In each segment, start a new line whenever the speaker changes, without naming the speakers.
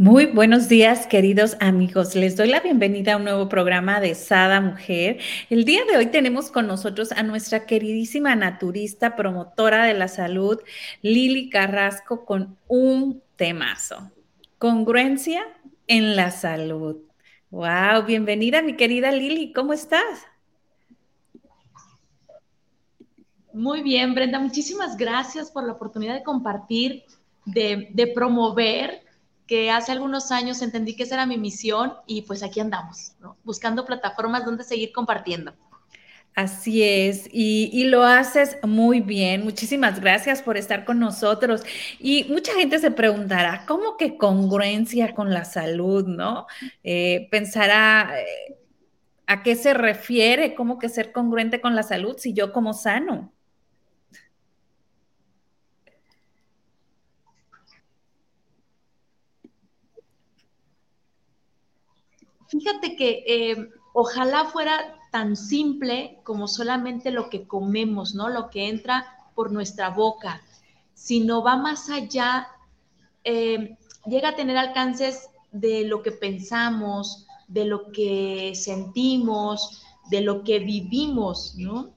Muy buenos días, queridos amigos. Les doy la bienvenida a un nuevo programa de Sada Mujer. El día de hoy tenemos con nosotros a nuestra queridísima naturista, promotora de la salud, Lili Carrasco, con un temazo. Congruencia en la salud. Wow, bienvenida mi querida Lili, ¿cómo estás?
Muy bien, Brenda, muchísimas gracias por la oportunidad de compartir, de, promover, que hace algunos años entendí que esa era mi misión y pues aquí andamos, buscando plataformas donde seguir compartiendo.
Así es, y, lo haces muy bien. Muchísimas gracias por estar con nosotros. Y mucha gente se preguntará, ¿cómo que congruencia con la salud, no? Eh, pensará, eh, ¿a qué se refiere? ¿Cómo que ser congruente con la salud si yo como sano?
Fíjate que eh, ojalá fuera tan simple como solamente lo que comemos, ¿no? Lo que entra por nuestra boca, sino va más allá, eh, llega a tener alcances de lo que pensamos, de lo que sentimos, de lo que vivimos, ¿no?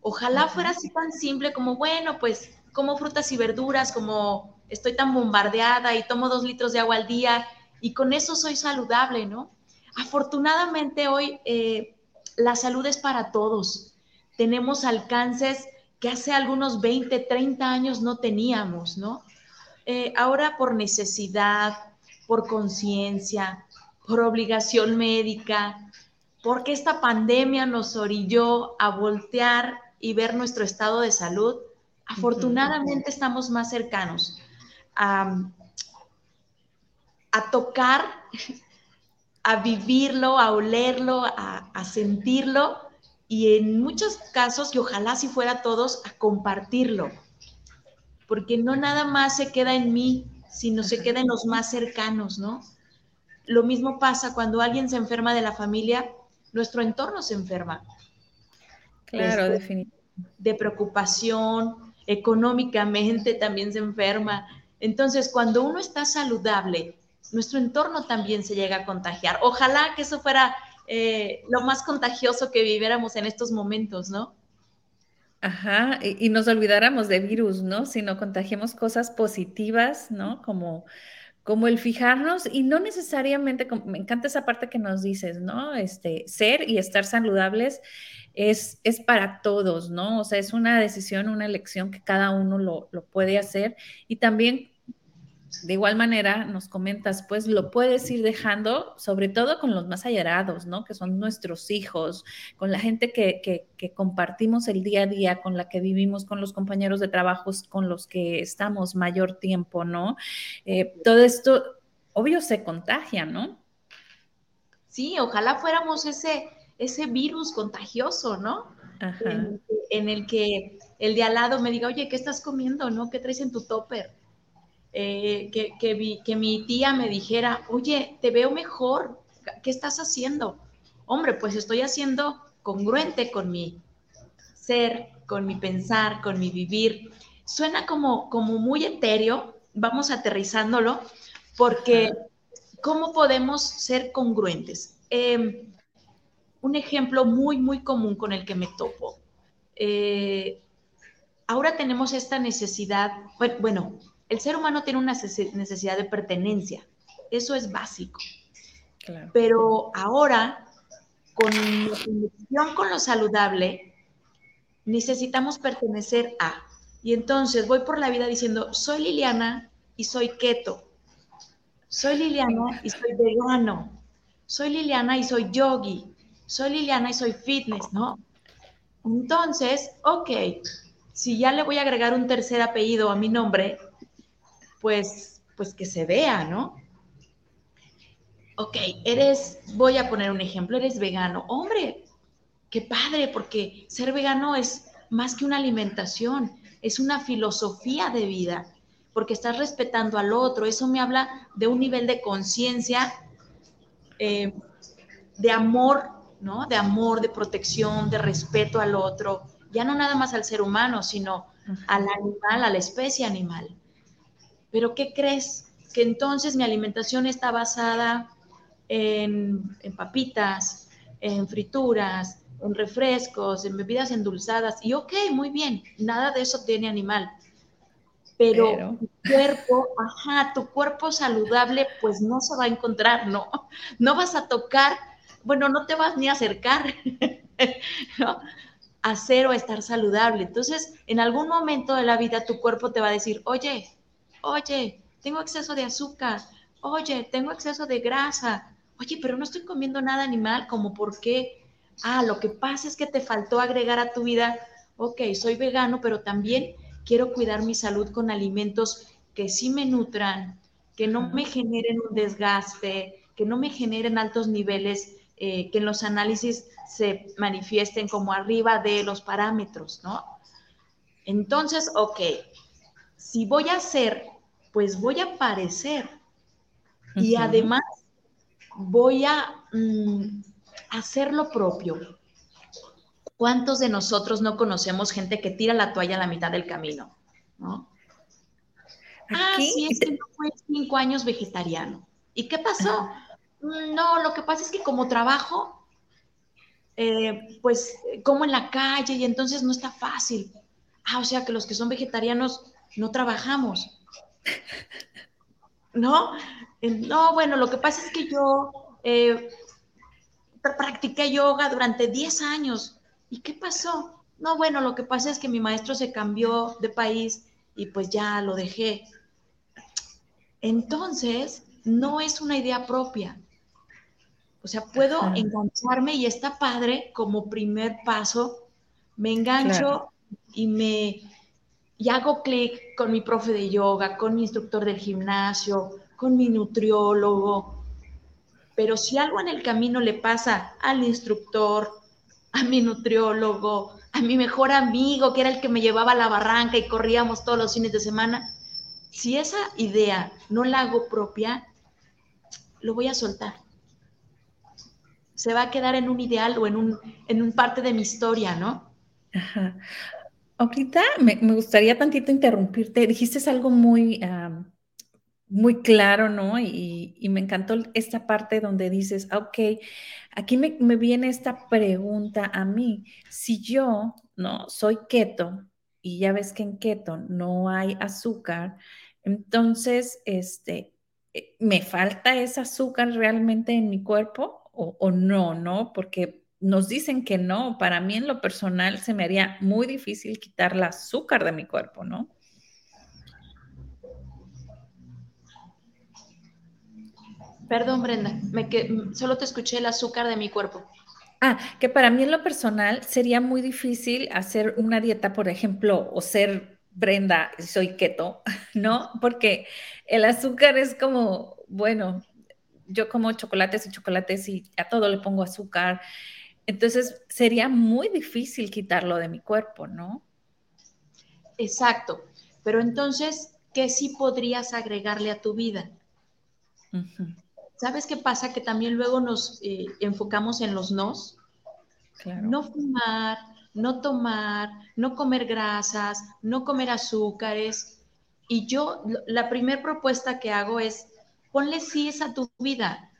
Ojalá fuera así tan simple como, bueno, pues como frutas y verduras, como estoy tan bombardeada y tomo dos litros de agua al día y con eso soy saludable, ¿no? Afortunadamente hoy eh, la salud es para todos. Tenemos alcances que hace algunos 20, 30 años no teníamos, ¿no? Eh, ahora por necesidad, por conciencia, por obligación médica, porque esta pandemia nos orilló a voltear y ver nuestro estado de salud, afortunadamente estamos más cercanos a, a tocar a vivirlo, a olerlo, a, sentirlo y en muchos casos, y ojalá si fuera todos, a compartirlo. Porque no nada más se queda en mí, sino se queda en los más cercanos, ¿no? Lo mismo pasa cuando alguien se enferma de la familia, nuestro entorno se enferma.
Claro, este, definitivamente.
De preocupación, económicamente también se enferma. Entonces, cuando uno está saludable nuestro entorno también se llega a contagiar. Ojalá que eso fuera eh, lo más contagioso que viviéramos en estos momentos, ¿no?
Ajá, y, nos olvidáramos de virus, ¿no? Sino contagiemos cosas positivas, ¿no? Como, como el fijarnos y no necesariamente, me encanta esa parte que nos dices, ¿no? Este, ser y estar saludables es, es para todos, ¿no? O sea, es una decisión, una elección que cada uno lo, lo puede hacer y también de igual manera, nos comentas, pues lo puedes ir dejando, sobre todo con los más allarados, ¿no? Que son nuestros hijos, con la gente que, compartimos el día a día, con la que vivimos, con los compañeros de trabajo, con los que estamos mayor tiempo, ¿no? Eh, todo esto, obvio, se contagia, ¿no?
Sí, ojalá fuéramos ese, ese virus contagioso, ¿no? En, en, el que el de al lado me diga, oye, ¿qué estás comiendo, no? ¿Qué traes en tu topper? Eh, que, que, mi tía me dijera, oye, te veo mejor, ¿qué estás haciendo? Hombre, pues estoy haciendo congruente con mi ser, con mi pensar, con mi vivir. Suena como, como muy etéreo, vamos aterrizándolo, porque ¿cómo podemos ser congruentes? Em, un ejemplo muy, muy común con el que me topo. Eh, ahora tenemos esta necesidad, bueno, el ser humano tiene una necesidad de pertenencia, eso es básico. Pero ahora, con la conexión con lo saludable, necesitamos pertenecer a. Y entonces voy por la vida diciendo, soy Liliana y soy keto. Soy Liliana y soy vegano. Soy Liliana y soy yogi. Soy Liliana y soy fitness, ¿no? Entonces, ok, si ya le voy a agregar un tercer apellido a mi nombre, pues, pues que se vea, ¿no? Ok, eres, voy a poner un ejemplo, eres vegano. Hombre, qué padre, porque ser vegano es más que una alimentación, es una filosofía de vida, porque estás respetando al otro. Eso me habla de un nivel de conciencia, eh, de amor, ¿no? De amor, de protección, de respeto al otro, ya no nada más al ser humano, sino al animal, a la especie animal. Pero ¿qué crees? Que entonces mi alimentación está basada en, papitas, en frituras, en refrescos, en bebidas endulzadas. Y ok, muy bien, nada de eso tiene animal. Pero, tu cuerpo, ajá, tu cuerpo saludable, pues no se va a encontrar, ¿no? No vas a tocar, bueno, no te vas ni a acercar, ¿no? A o a estar saludable. Entonces, en algún momento de la vida tu cuerpo te va a decir, oye, oye, tengo exceso de azúcar, oye, tengo exceso de grasa, oye, pero no estoy comiendo nada animal, como por qué, ah, lo que pasa es que te faltó agregar a tu vida, ok, soy vegano, pero también quiero cuidar mi salud con alimentos que sí me nutran, que no me generen un desgaste, que no me generen altos niveles, eh, que en los análisis se manifiesten como arriba de los parámetros, ¿no? Entonces, ok, si voy a hacer pues voy a parecer. Y además voy a mm, hacer lo propio. ¿Cuántos de nosotros no conocemos gente que tira la toalla a la mitad del camino? ¿no? Ah, sí, es que no fue cinco años vegetariano. ¿Y qué pasó? Mm, no, lo que pasa es que como trabajo, eh, pues como en la calle y entonces no está fácil. Ah, o sea que los que son vegetarianos no trabajamos. ¿No? No, bueno, lo que pasa es que yo eh, practiqué yoga durante 10 años. ¿Y qué pasó? No, bueno, lo que pasa es que mi maestro se cambió de país y pues ya lo dejé. Entonces, no es una idea propia. O sea, puedo engancharme y está padre como primer paso. Me engancho y me y hago clic con mi profe de yoga, con mi instructor del gimnasio, con mi nutriólogo. Pero si algo en el camino le pasa al instructor, a mi nutriólogo, a mi mejor amigo, que era el que me llevaba a la barranca y corríamos todos los fines de semana, si esa idea no la hago propia, lo voy a soltar. Se va a quedar en un ideal o en un, en un parte de mi historia, ¿no?
Ajá. Ahorita me, gustaría tantito interrumpirte. Dijiste algo muy, muy claro, ¿no? Y, me encantó esta parte donde dices, ah, ok, aquí me, me, viene esta pregunta a mí. Si yo, ¿no? Soy keto y ya ves que en keto no hay azúcar, entonces, este, eh, ¿me falta ese azúcar realmente en mi cuerpo o, o no, no? Porque nos dicen que no, para mí en lo personal se me haría muy difícil quitar el azúcar de mi cuerpo, ¿no?
Perdón, Brenda, me que, solo te escuché el azúcar de mi cuerpo.
Ah, que para mí en lo personal sería muy difícil hacer una dieta, por ejemplo, o ser Brenda, soy keto, ¿no? Porque el azúcar es como, bueno, yo como chocolates y chocolates y a todo le pongo azúcar entonces sería muy difícil quitarlo de mi cuerpo, ¿no?
Exacto. Pero entonces, ¿qué sí podrías agregarle a tu vida? ¿Sabes qué pasa? Que también luego nos eh, enfocamos en los nos. No fumar, no tomar, no comer grasas, no comer azúcares. Y yo, la primera propuesta que hago es, ponle sí a tu vida.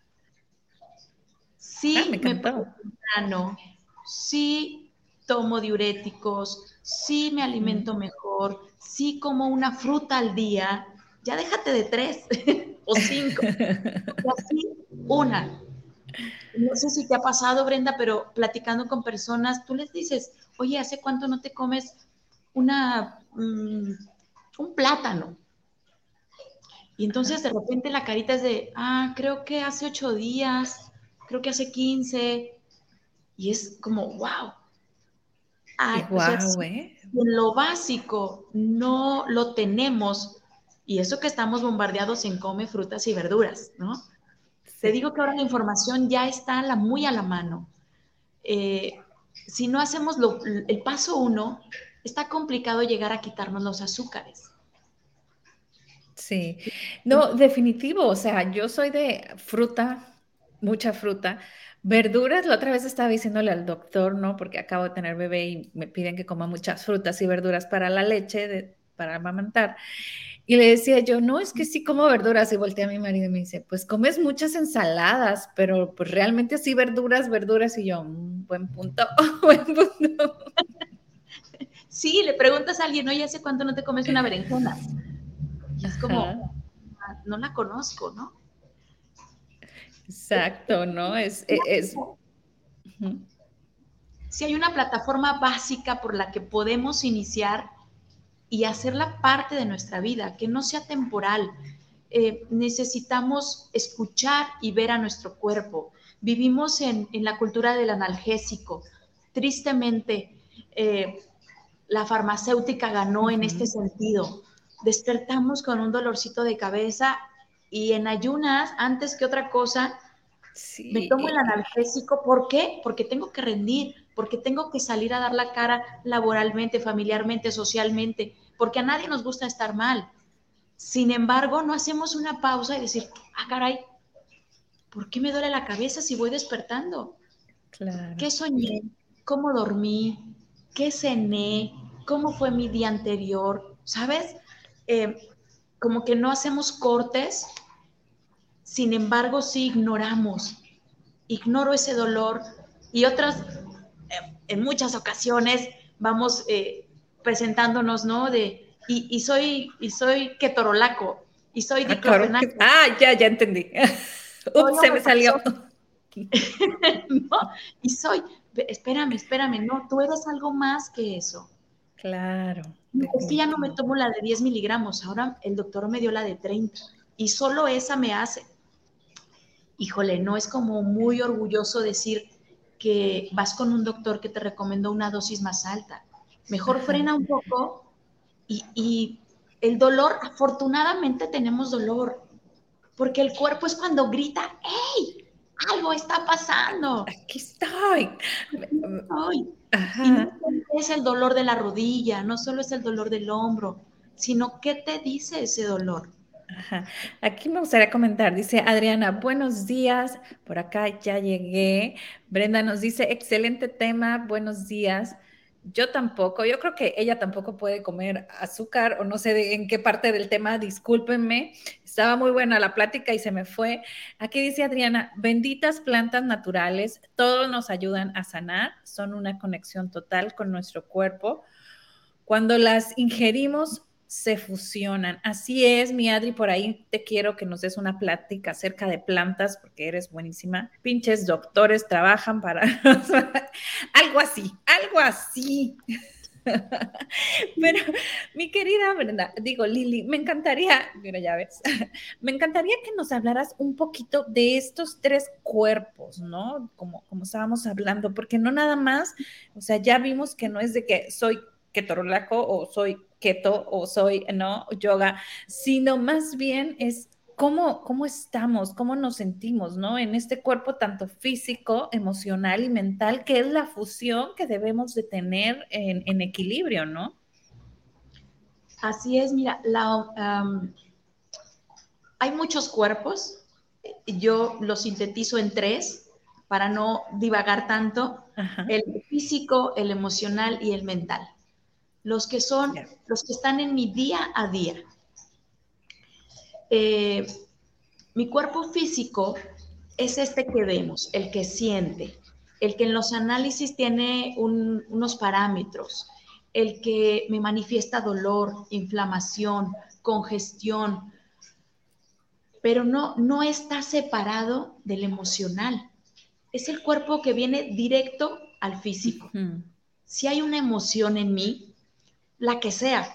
Sí, ah, me, me sí tomo diuréticos, sí me alimento mejor, sí como una fruta al día, ya déjate de tres o cinco, así una. No sé si te ha pasado, Brenda, pero platicando con personas, tú les dices, oye, ¿hace cuánto no te comes una, mm, un plátano? Y entonces de repente la carita es de, ah, creo que hace ocho días, creo que hace 15, y es como, wow.
Ay, wow ¿eh?
lo básico no lo tenemos, Y eso que estamos bombardeados en come frutas y verduras, ¿no? Te digo que ahora la información ya está la, muy a la mano. Eh, si no hacemos el paso uno, está complicado llegar a quitarnos los azúcares.
Sí, no, definitivo, o sea, yo soy de fruta, mucha fruta, verduras, la otra vez estaba diciéndole al doctor, ¿no? Porque acabo de tener bebé y me piden que coma muchas frutas y verduras para la leche, para amamantar. Y le decía yo, no, es que sí como verduras. Y volteé a mi marido y me dice, pues comes muchas ensaladas, pero pues realmente así verduras, verduras. Y yo, mm, buen punto, buen punto.
Sí, le preguntas a alguien, oye, ¿hace cuánto no te comes una berenjena? Y es como, ah, no la conozco, ¿no?
Exacto, ¿no? Es, e, es,
Si hay una plataforma básica por la que podemos iniciar y hacerla parte de nuestra vida, que no sea temporal. Eh, necesitamos escuchar y ver a nuestro cuerpo. Vivimos en, la cultura del analgésico. Tristemente, eh, la farmacéutica ganó en este sentido. Despertamos con un dolorcito de cabeza y en ayunas, antes que otra cosa, me tomo el analgésico. ¿Por qué? Porque tengo que rendir, porque tengo que salir a dar la cara laboralmente, familiarmente, socialmente, porque a nadie nos gusta estar mal. Sin embargo, no hacemos una pausa y decir, ah, caray, ¿por qué me duele la cabeza si voy despertando? ¿Qué soñé? ¿Cómo dormí? ¿Qué cené? cómo fue mi día anterior, ¿sabes? Eh, como que no hacemos cortes, sin embargo sí ignoramos, ignoro ese dolor y otras, eh, en muchas ocasiones vamos eh, presentándonos, ¿no? De, y, soy, y soy ketorolaco, y soy
ah, diclofenaco. Ah, ya, ya entendí. Ups, se me salió.
no, y soy, espérame, espérame, no, tú eres algo más que eso.
Claro.
Es que ya no me tomo la de 10 miligramos, ahora el doctor me dio la de 30 y solo esa me hace. Híjole, no es como muy orgulloso decir que vas con un doctor que te recomendó una dosis más alta. Mejor frena un poco y, y el dolor, afortunadamente tenemos dolor, porque el cuerpo es cuando grita, ¡hey! Algo está pasando.
Aquí estoy.
Aquí estoy y no es el dolor de la rodilla, no solo es el dolor del hombro, sino qué te dice ese dolor.
Aquí me gustaría comentar, dice Adriana, buenos días, por acá ya llegué. Brenda nos dice, excelente tema, buenos días. Yo tampoco, yo creo que ella tampoco puede comer azúcar o no sé en qué parte del tema, discúlpenme. Estaba muy buena la plática y se me fue. Aquí dice Adriana, benditas plantas naturales, todos nos ayudan a sanar, son una conexión total con nuestro cuerpo. Cuando las ingerimos, se fusionan. Así es, mi Adri, por ahí te quiero que nos des una plática acerca de plantas, porque eres buenísima. Pinches doctores trabajan para algo así, algo así. Pero mi querida Brenda, digo Lili, me encantaría, mira ya ves, me encantaría que nos hablaras un poquito de estos tres cuerpos, ¿no? Como, como estábamos hablando, porque no nada más, o sea, ya vimos que no es de que soy ketorolaco o soy keto o soy, ¿no? Yoga, sino más bien es cómo, cómo estamos, cómo nos sentimos, ¿no? En este cuerpo tanto físico, emocional y mental, que es la fusión que debemos de tener en, equilibrio, ¿no?
Así es, mira, hay muchos cuerpos, yo los sintetizo en tres para no divagar tanto, el físico, el emocional y el mental los que son, los que están en mi día a día. Eh, mi cuerpo físico es este que vemos, el que siente, el que en los análisis tiene unos parámetros, el que me manifiesta dolor, inflamación, congestión, pero no, no está separado del emocional. Es el cuerpo que viene directo al físico. Si hay una emoción en mí, la que sea,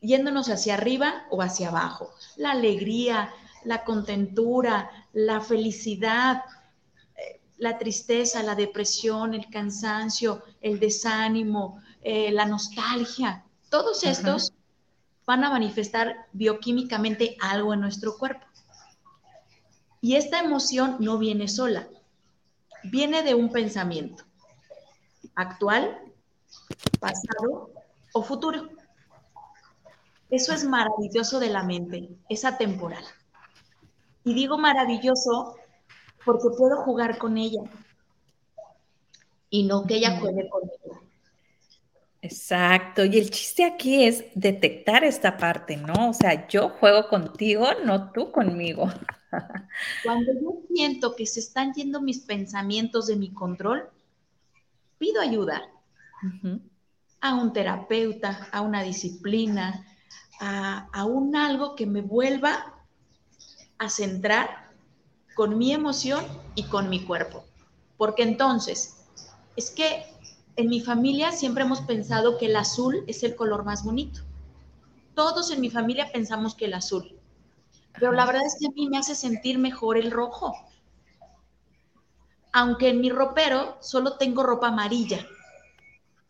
yéndonos hacia arriba o hacia abajo. La alegría, la contentura, la felicidad, eh, la tristeza, la depresión, el cansancio, el desánimo, eh, la nostalgia, todos estos van a manifestar bioquímicamente algo en nuestro cuerpo. Y esta emoción no viene sola, viene de un pensamiento actual, pasado o futuro. Eso es maravilloso de la mente, es atemporal. Y digo maravilloso porque puedo jugar con ella y no que ella juegue conmigo.
Exacto, y el chiste aquí es detectar esta parte, ¿no? O sea, yo juego contigo, no tú conmigo.
Cuando yo siento que se están yendo mis pensamientos de mi control, pido ayuda a un terapeuta, a una disciplina, a, un algo que me vuelva a centrar con mi emoción y con mi cuerpo. Porque entonces, es que en mi familia siempre hemos pensado que el azul es el color más bonito. Todos en mi familia pensamos que el azul. Pero la verdad es que a mí me hace sentir mejor el rojo. Aunque en mi ropero solo tengo ropa amarilla.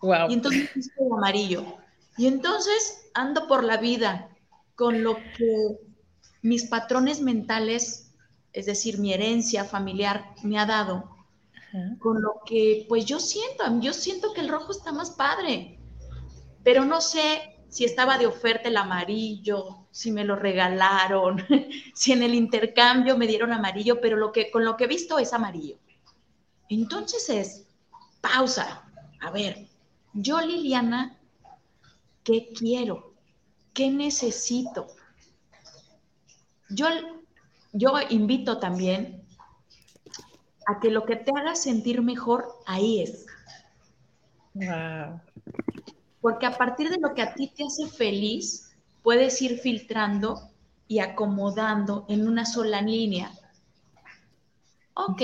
Wow. Y entonces el amarillo. Y entonces ando por la vida con lo que mis patrones mentales, es decir, mi herencia familiar me ha dado, con lo que pues yo siento, yo siento que el rojo está más padre, pero no sé si estaba de oferta el amarillo, si me lo regalaron, si en el intercambio me dieron amarillo, pero lo que, con lo que he visto es amarillo. Entonces es, pausa, a ver, yo Liliana, ¿qué quiero? ¿Qué necesito? Yo, yo invito también a que lo que te haga sentir mejor, ahí es. Porque a partir de lo que a ti te hace feliz, puedes ir filtrando y acomodando en una sola línea. Ok,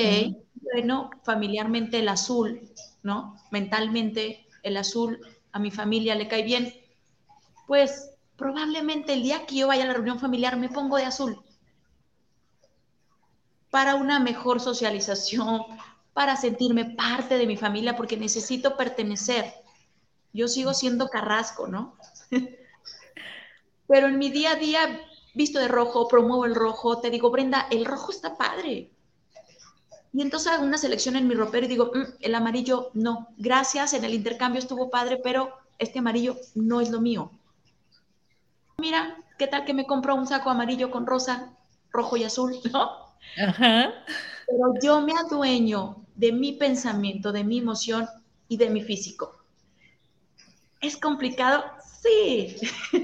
bueno, familiarmente el azul, ¿no? Mentalmente el azul a mi familia le cae bien. Pues probablemente el día que yo vaya a la reunión familiar me pongo de azul para una mejor socialización, para sentirme parte de mi familia, porque necesito pertenecer. Yo sigo siendo carrasco, ¿no? Pero en mi día a día, visto de rojo, promuevo el rojo, te digo, Brenda, el rojo está padre. Y entonces hago una selección en mi ropero y digo, mm, el amarillo no, gracias, en el intercambio estuvo padre, pero este amarillo no es lo mío. Mira, ¿qué tal que me compro un saco amarillo con rosa, rojo y azul? ¿No? Pero yo me adueño de mi pensamiento, de mi emoción y de mi físico. ¿Es complicado? Sí.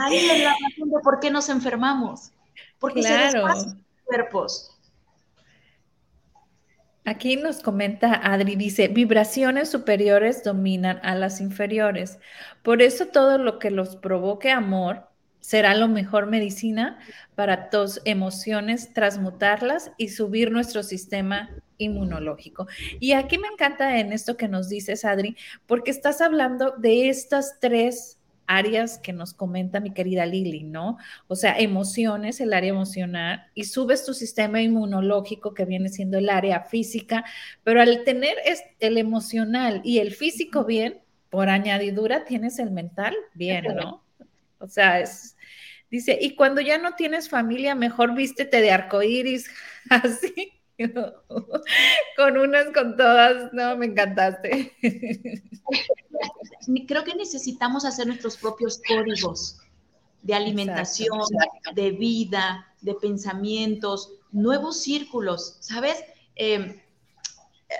Ahí es la razón de por qué nos enfermamos. Porque se despasan cuerpos.
Aquí nos comenta Adri, dice, vibraciones superiores dominan a las inferiores. Por eso todo lo que los provoque amor será lo mejor medicina para tus emociones, transmutarlas y subir nuestro sistema inmunológico. Y aquí me encanta en esto que nos dices, Adri, porque estás hablando de estas tres áreas que nos comenta mi querida Lili, ¿no? O sea, emociones, el área emocional, y subes tu sistema inmunológico que viene siendo el área física, pero al tener el emocional y el físico bien, por añadidura tienes el mental bien, ¿no? O sea, es, dice, y cuando ya no tienes familia, mejor vístete de arcoíris, así, con unas, con todas, no, me encantaste.
Creo que necesitamos hacer nuestros propios códigos de alimentación, de vida, de pensamientos, nuevos círculos, ¿sabes? Em,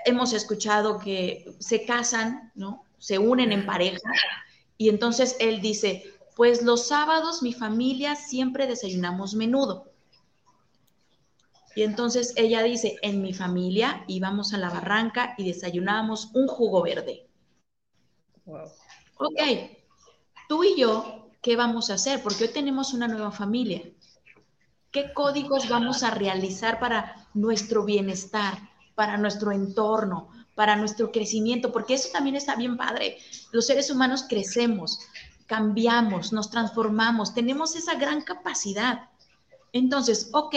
hemos escuchado que se casan, ¿no? Se unen en pareja y entonces él dice, pues los sábados mi familia siempre desayunamos menudo. Y entonces ella dice, en mi familia íbamos a la barranca y desayunábamos un jugo verde. Ok, tú y yo, ¿qué vamos a hacer? Porque hoy tenemos una nueva familia. ¿Qué códigos vamos a realizar para nuestro bienestar, para nuestro entorno, para nuestro crecimiento? Porque eso también está bien padre. Los seres humanos crecemos, cambiamos, nos transformamos, tenemos esa gran capacidad. Entonces, ok,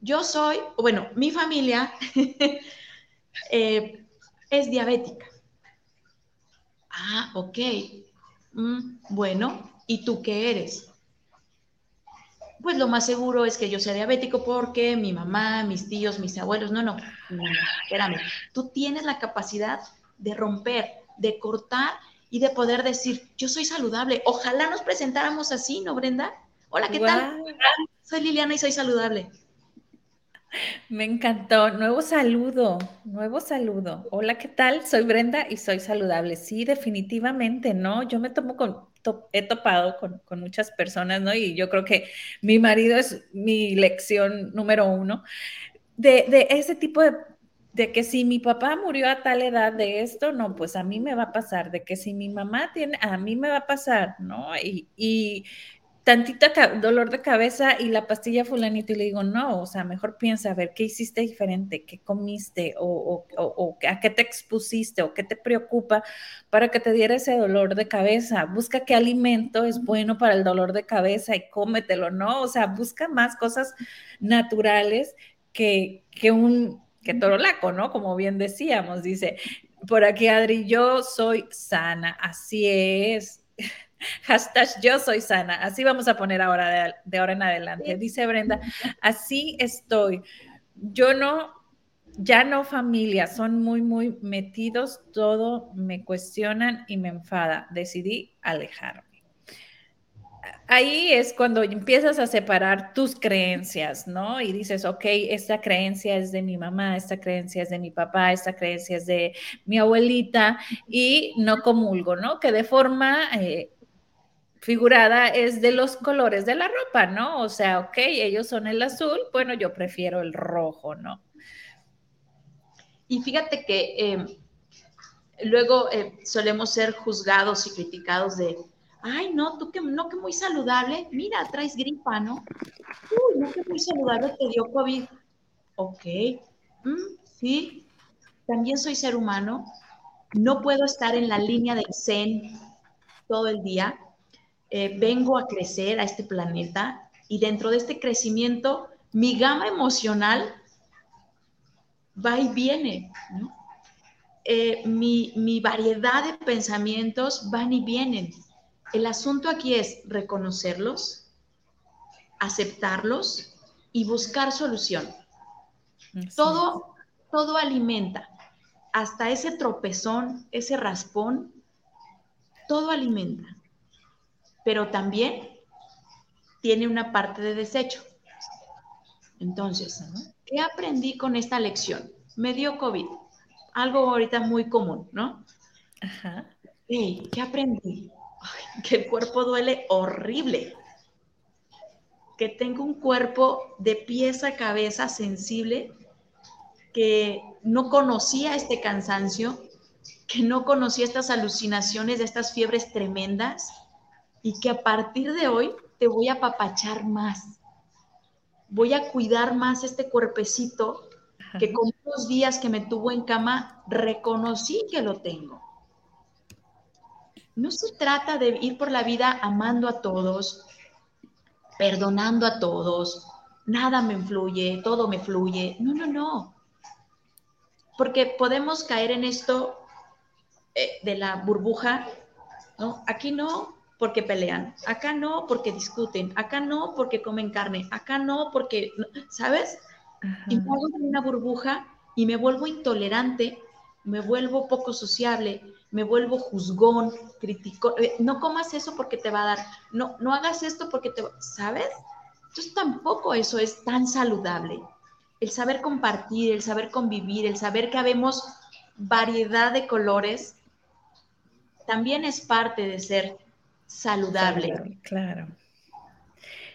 yo soy, bueno, mi familia eh, es diabética. Ah, ok. Mm, bueno, ¿Y tú qué eres? Pues lo más seguro es que yo sea diabético porque mi mamá, mis tíos, mis abuelos, no, no, no, espérame. Tú tienes la capacidad de romper, de cortar y de poder decir, yo soy saludable. Ojalá nos presentáramos así, ¿no, Brenda? Hola, ¿qué tal? Soy Liliana y soy saludable.
Me encantó. Nuevo saludo, nuevo saludo. Hola, ¿qué tal? Soy Brenda y soy saludable. Sí, definitivamente, ¿no? Yo me tomo con, he topado con, con, muchas personas, ¿no? Y yo creo que mi marido es mi lección número uno de, de ese tipo de, de que si mi papá murió a tal edad de esto, no, pues a mí me va a pasar, de que si mi mamá tiene, a mí me va a pasar, ¿no? Y, y tantito dolor de cabeza y la pastilla fulanito y le digo, no, o sea, mejor piensa, a ver, ¿qué hiciste diferente? ¿Qué comiste? O, o, a qué te expusiste? ¿O qué te preocupa para que te diera ese dolor de cabeza? Busca qué alimento es bueno para el dolor de cabeza y cómetelo, ¿no? O sea, busca más cosas naturales que, que un que torolaco, ¿no? Como bien decíamos, dice, por aquí Adri, yo soy sana, así es. Hashtag yo soy sana. Así vamos a poner ahora de, ahora en adelante. Dice Brenda, así estoy. Yo no, ya no familia, son muy, muy metidos, todo me cuestionan y me enfada. Decidí alejarme ahí es cuando empiezas a separar tus creencias, ¿no? Y dices, ok, esta creencia es de mi mamá, esta creencia es de mi papá, esta creencia es de mi abuelita y no comulgo, ¿no? Que de forma eh, figurada es de los colores de la ropa, ¿no? O sea, ok, ellos son el azul, bueno, yo prefiero el rojo, ¿no?
Y fíjate que em, luego eh, solemos ser juzgados y criticados de, ay, no, tú que no que muy saludable, mira, traes gripa, ¿no? Uy, no que muy saludable te dio COVID. Ok, mm, sí, también soy ser humano, no puedo estar en la línea del zen todo el día, eh, vengo a crecer a este planeta y dentro de este crecimiento mi gama emocional va y viene, ¿no? Eh, mi, mi variedad de pensamientos van y vienen. El asunto aquí es reconocerlos, aceptarlos y buscar solución. Todo, todo alimenta, hasta ese tropezón, ese raspón, todo alimenta pero también tiene una parte de desecho. Entonces, ¿qué aprendí con esta lección? Me dio COVID, algo ahorita muy común, ¿no? Ajá. ¿Qué aprendí? que el cuerpo duele horrible, que tengo un cuerpo de pieza a cabeza sensible, que no conocía este cansancio, que no conocía estas alucinaciones, estas fiebres tremendas, y que a partir de hoy te voy a apapachar más. Voy a cuidar más este cuerpecito que con los días que me tuvo en cama reconocí que lo tengo. No se trata de ir por la vida amando a todos, perdonando a todos, nada me influye, todo me fluye. No, no, no. Porque podemos caer en esto eh, de la burbuja, ¿no? Aquí no, porque pelean, acá no porque discuten, acá no porque comen carne, acá no porque, ¿sabes? Y me hago una burbuja y me vuelvo intolerante, me vuelvo poco sociable, me vuelvo juzgón, crítico. Eh, no comas eso porque te va a dar, no, no hagas esto porque te va, ¿sabes? Entonces tampoco eso es tan saludable. El saber compartir, el saber convivir, el saber que habemos variedad de colores, también es parte de ser saludable.
Claro.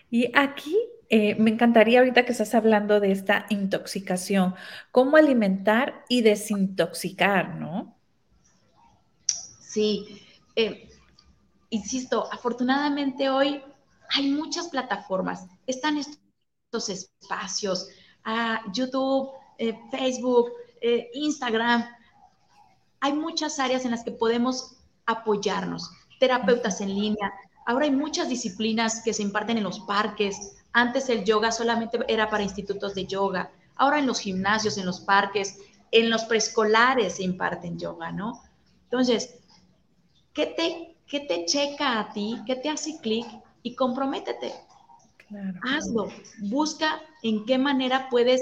Y aquí eh, me encantaría ahorita que estás hablando de esta intoxicación, cómo alimentar y desintoxicar, ¿no?
Sí, eh, insisto, afortunadamente hoy hay muchas plataformas, están estos espacios, ah, YouTube, eh, Facebook, Instagram, hay muchas áreas en las que podemos apoyarnos terapeutas en línea. Ahora hay muchas disciplinas que se imparten en los parques. Antes el yoga solamente era para institutos de yoga. Ahora en los gimnasios, en los parques, en los preescolares se imparten yoga, ¿no? Entonces, ¿qué te ¿Qué te checa a ti? ¿Qué te hace clic? Y comprométete. Hazlo. Busca en qué manera puedes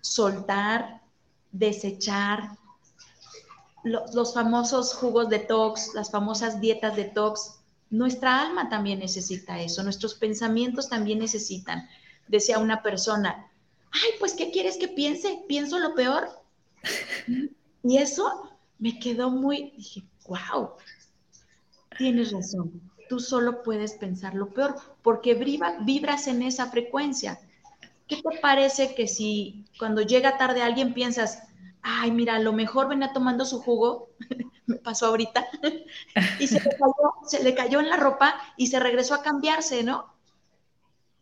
soltar, desechar los famosos jugos detox, las famosas dietas detox. Nuestra alma también necesita eso, nuestros pensamientos también necesitan. Decía una persona, ay, pues, ¿qué quieres que piense? Pienso lo peor. Y eso me quedó muy, dije, wow, tienes razón, tú solo puedes pensar lo peor, porque vibras en esa frecuencia. ¿Qué te parece que si cuando llega tarde alguien piensas, ay, mira, a lo mejor venía tomando su jugo, me pasó ahorita, y se le, cayó, se le, cayó, en la ropa y se regresó a cambiarse, ¿no?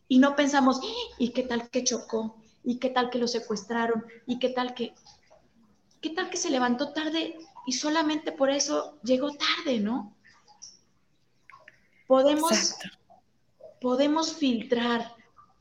Y no pensamos, ¿y qué tal que chocó? ¿Y qué tal que lo secuestraron? ¿Y qué tal que, qué tal que se levantó tarde y solamente por eso llegó tarde, ¿no? Podemos, podemos filtrar.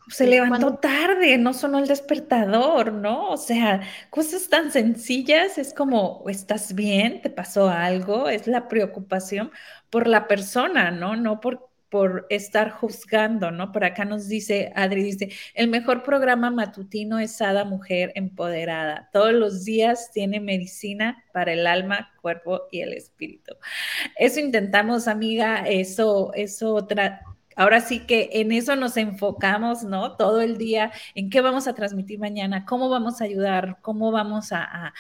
Se levantó tarde, no sonó el despertador, ¿no? O sea, cosas tan sencillas, es como, ¿estás bien? ¿Te pasó algo? Es la preocupación por la persona, ¿no? No por por estar juzgando, ¿no? Por acá nos dice, Adri dice, el mejor programa matutino es Sada Mujer Empoderada. Todos los días tiene medicina para el alma, cuerpo y el espíritu. Eso intentamos, amiga, eso, eso otra ahora sí que en eso nos enfocamos, ¿no? Todo el día, en qué vamos a transmitir mañana, cómo vamos a ayudar, cómo vamos a,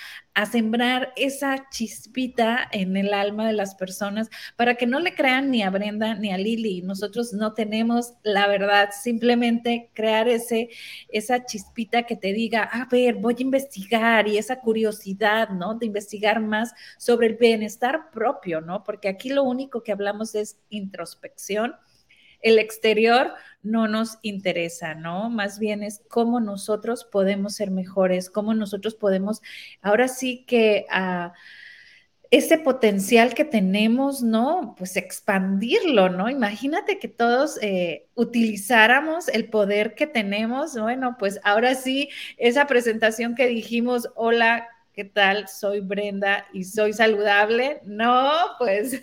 sembrar esa chispita en el alma de las personas para que no le crean ni a Brenda ni a Lili. Nosotros no tenemos la verdad, simplemente crear ese, esa chispita que te diga, a ver, voy a investigar y esa curiosidad, ¿no? De investigar más sobre el bienestar propio, ¿no? Porque aquí lo único que hablamos es introspección el exterior no nos interesa, ¿no? Más bien es cómo nosotros podemos ser mejores, cómo nosotros podemos, ahora sí que ah, ese potencial que tenemos, ¿no? Pues expandirlo, ¿no? Imagínate que todos eh, utilizáramos el poder que tenemos, bueno, pues ahora sí, esa presentación que dijimos, hola, ¿qué tal? Soy Brenda y soy saludable, no, pues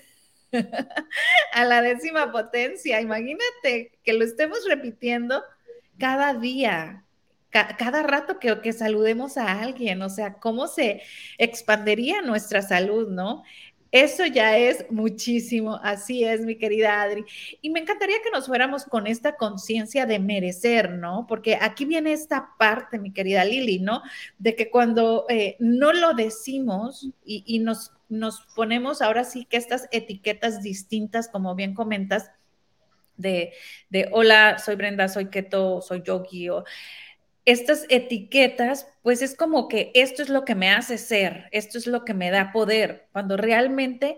a la décima potencia. Imagínate que lo estemos repitiendo cada día, cada rato que, que, saludemos a alguien, o sea, cómo se expandería nuestra salud, ¿no? Eso ya es muchísimo, así es, mi querida Adri. Y me encantaría que nos fuéramos con esta conciencia de merecer, ¿no? Porque aquí viene esta parte, mi querida Lili, ¿no? De que cuando eh, no lo decimos y, nos nos ponemos ahora sí que estas etiquetas distintas, como bien comentas, de, de hola, soy Brenda, soy keto, soy yogi, o estas etiquetas, pues es como que esto es lo que me hace ser, esto es lo que me da poder, cuando realmente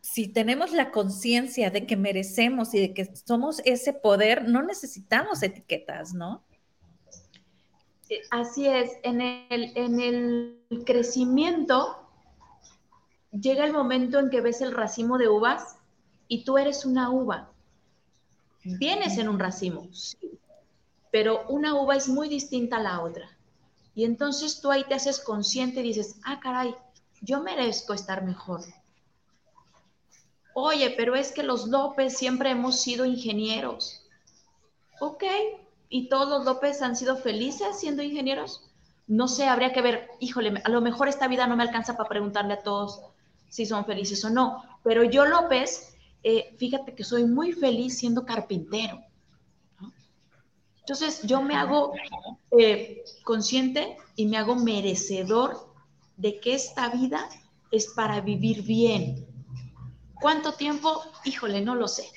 si tenemos la conciencia de que merecemos y de que somos ese poder, no necesitamos etiquetas, ¿no?
Eh, así es, en el, en el crecimiento llega el momento en que ves el racimo de uvas y tú eres una uva. Vienes en un racimo, sí, pero una uva es muy distinta a la otra. Y entonces tú ahí te haces consciente y dices, ah, caray, yo merezco estar mejor. Oye, pero es que los López siempre hemos sido ingenieros. Ok, ¿y todos los López han sido felices siendo ingenieros? No sé, habría que ver, híjole, a lo mejor esta vida no me alcanza para preguntarle a todos si son felices o no. Pero yo, López, eh, fíjate que soy muy feliz siendo carpintero. Entonces, yo me hago eh, consciente y me hago merecedor de que esta vida es para vivir bien. ¿Cuánto tiempo? Híjole, no lo sé.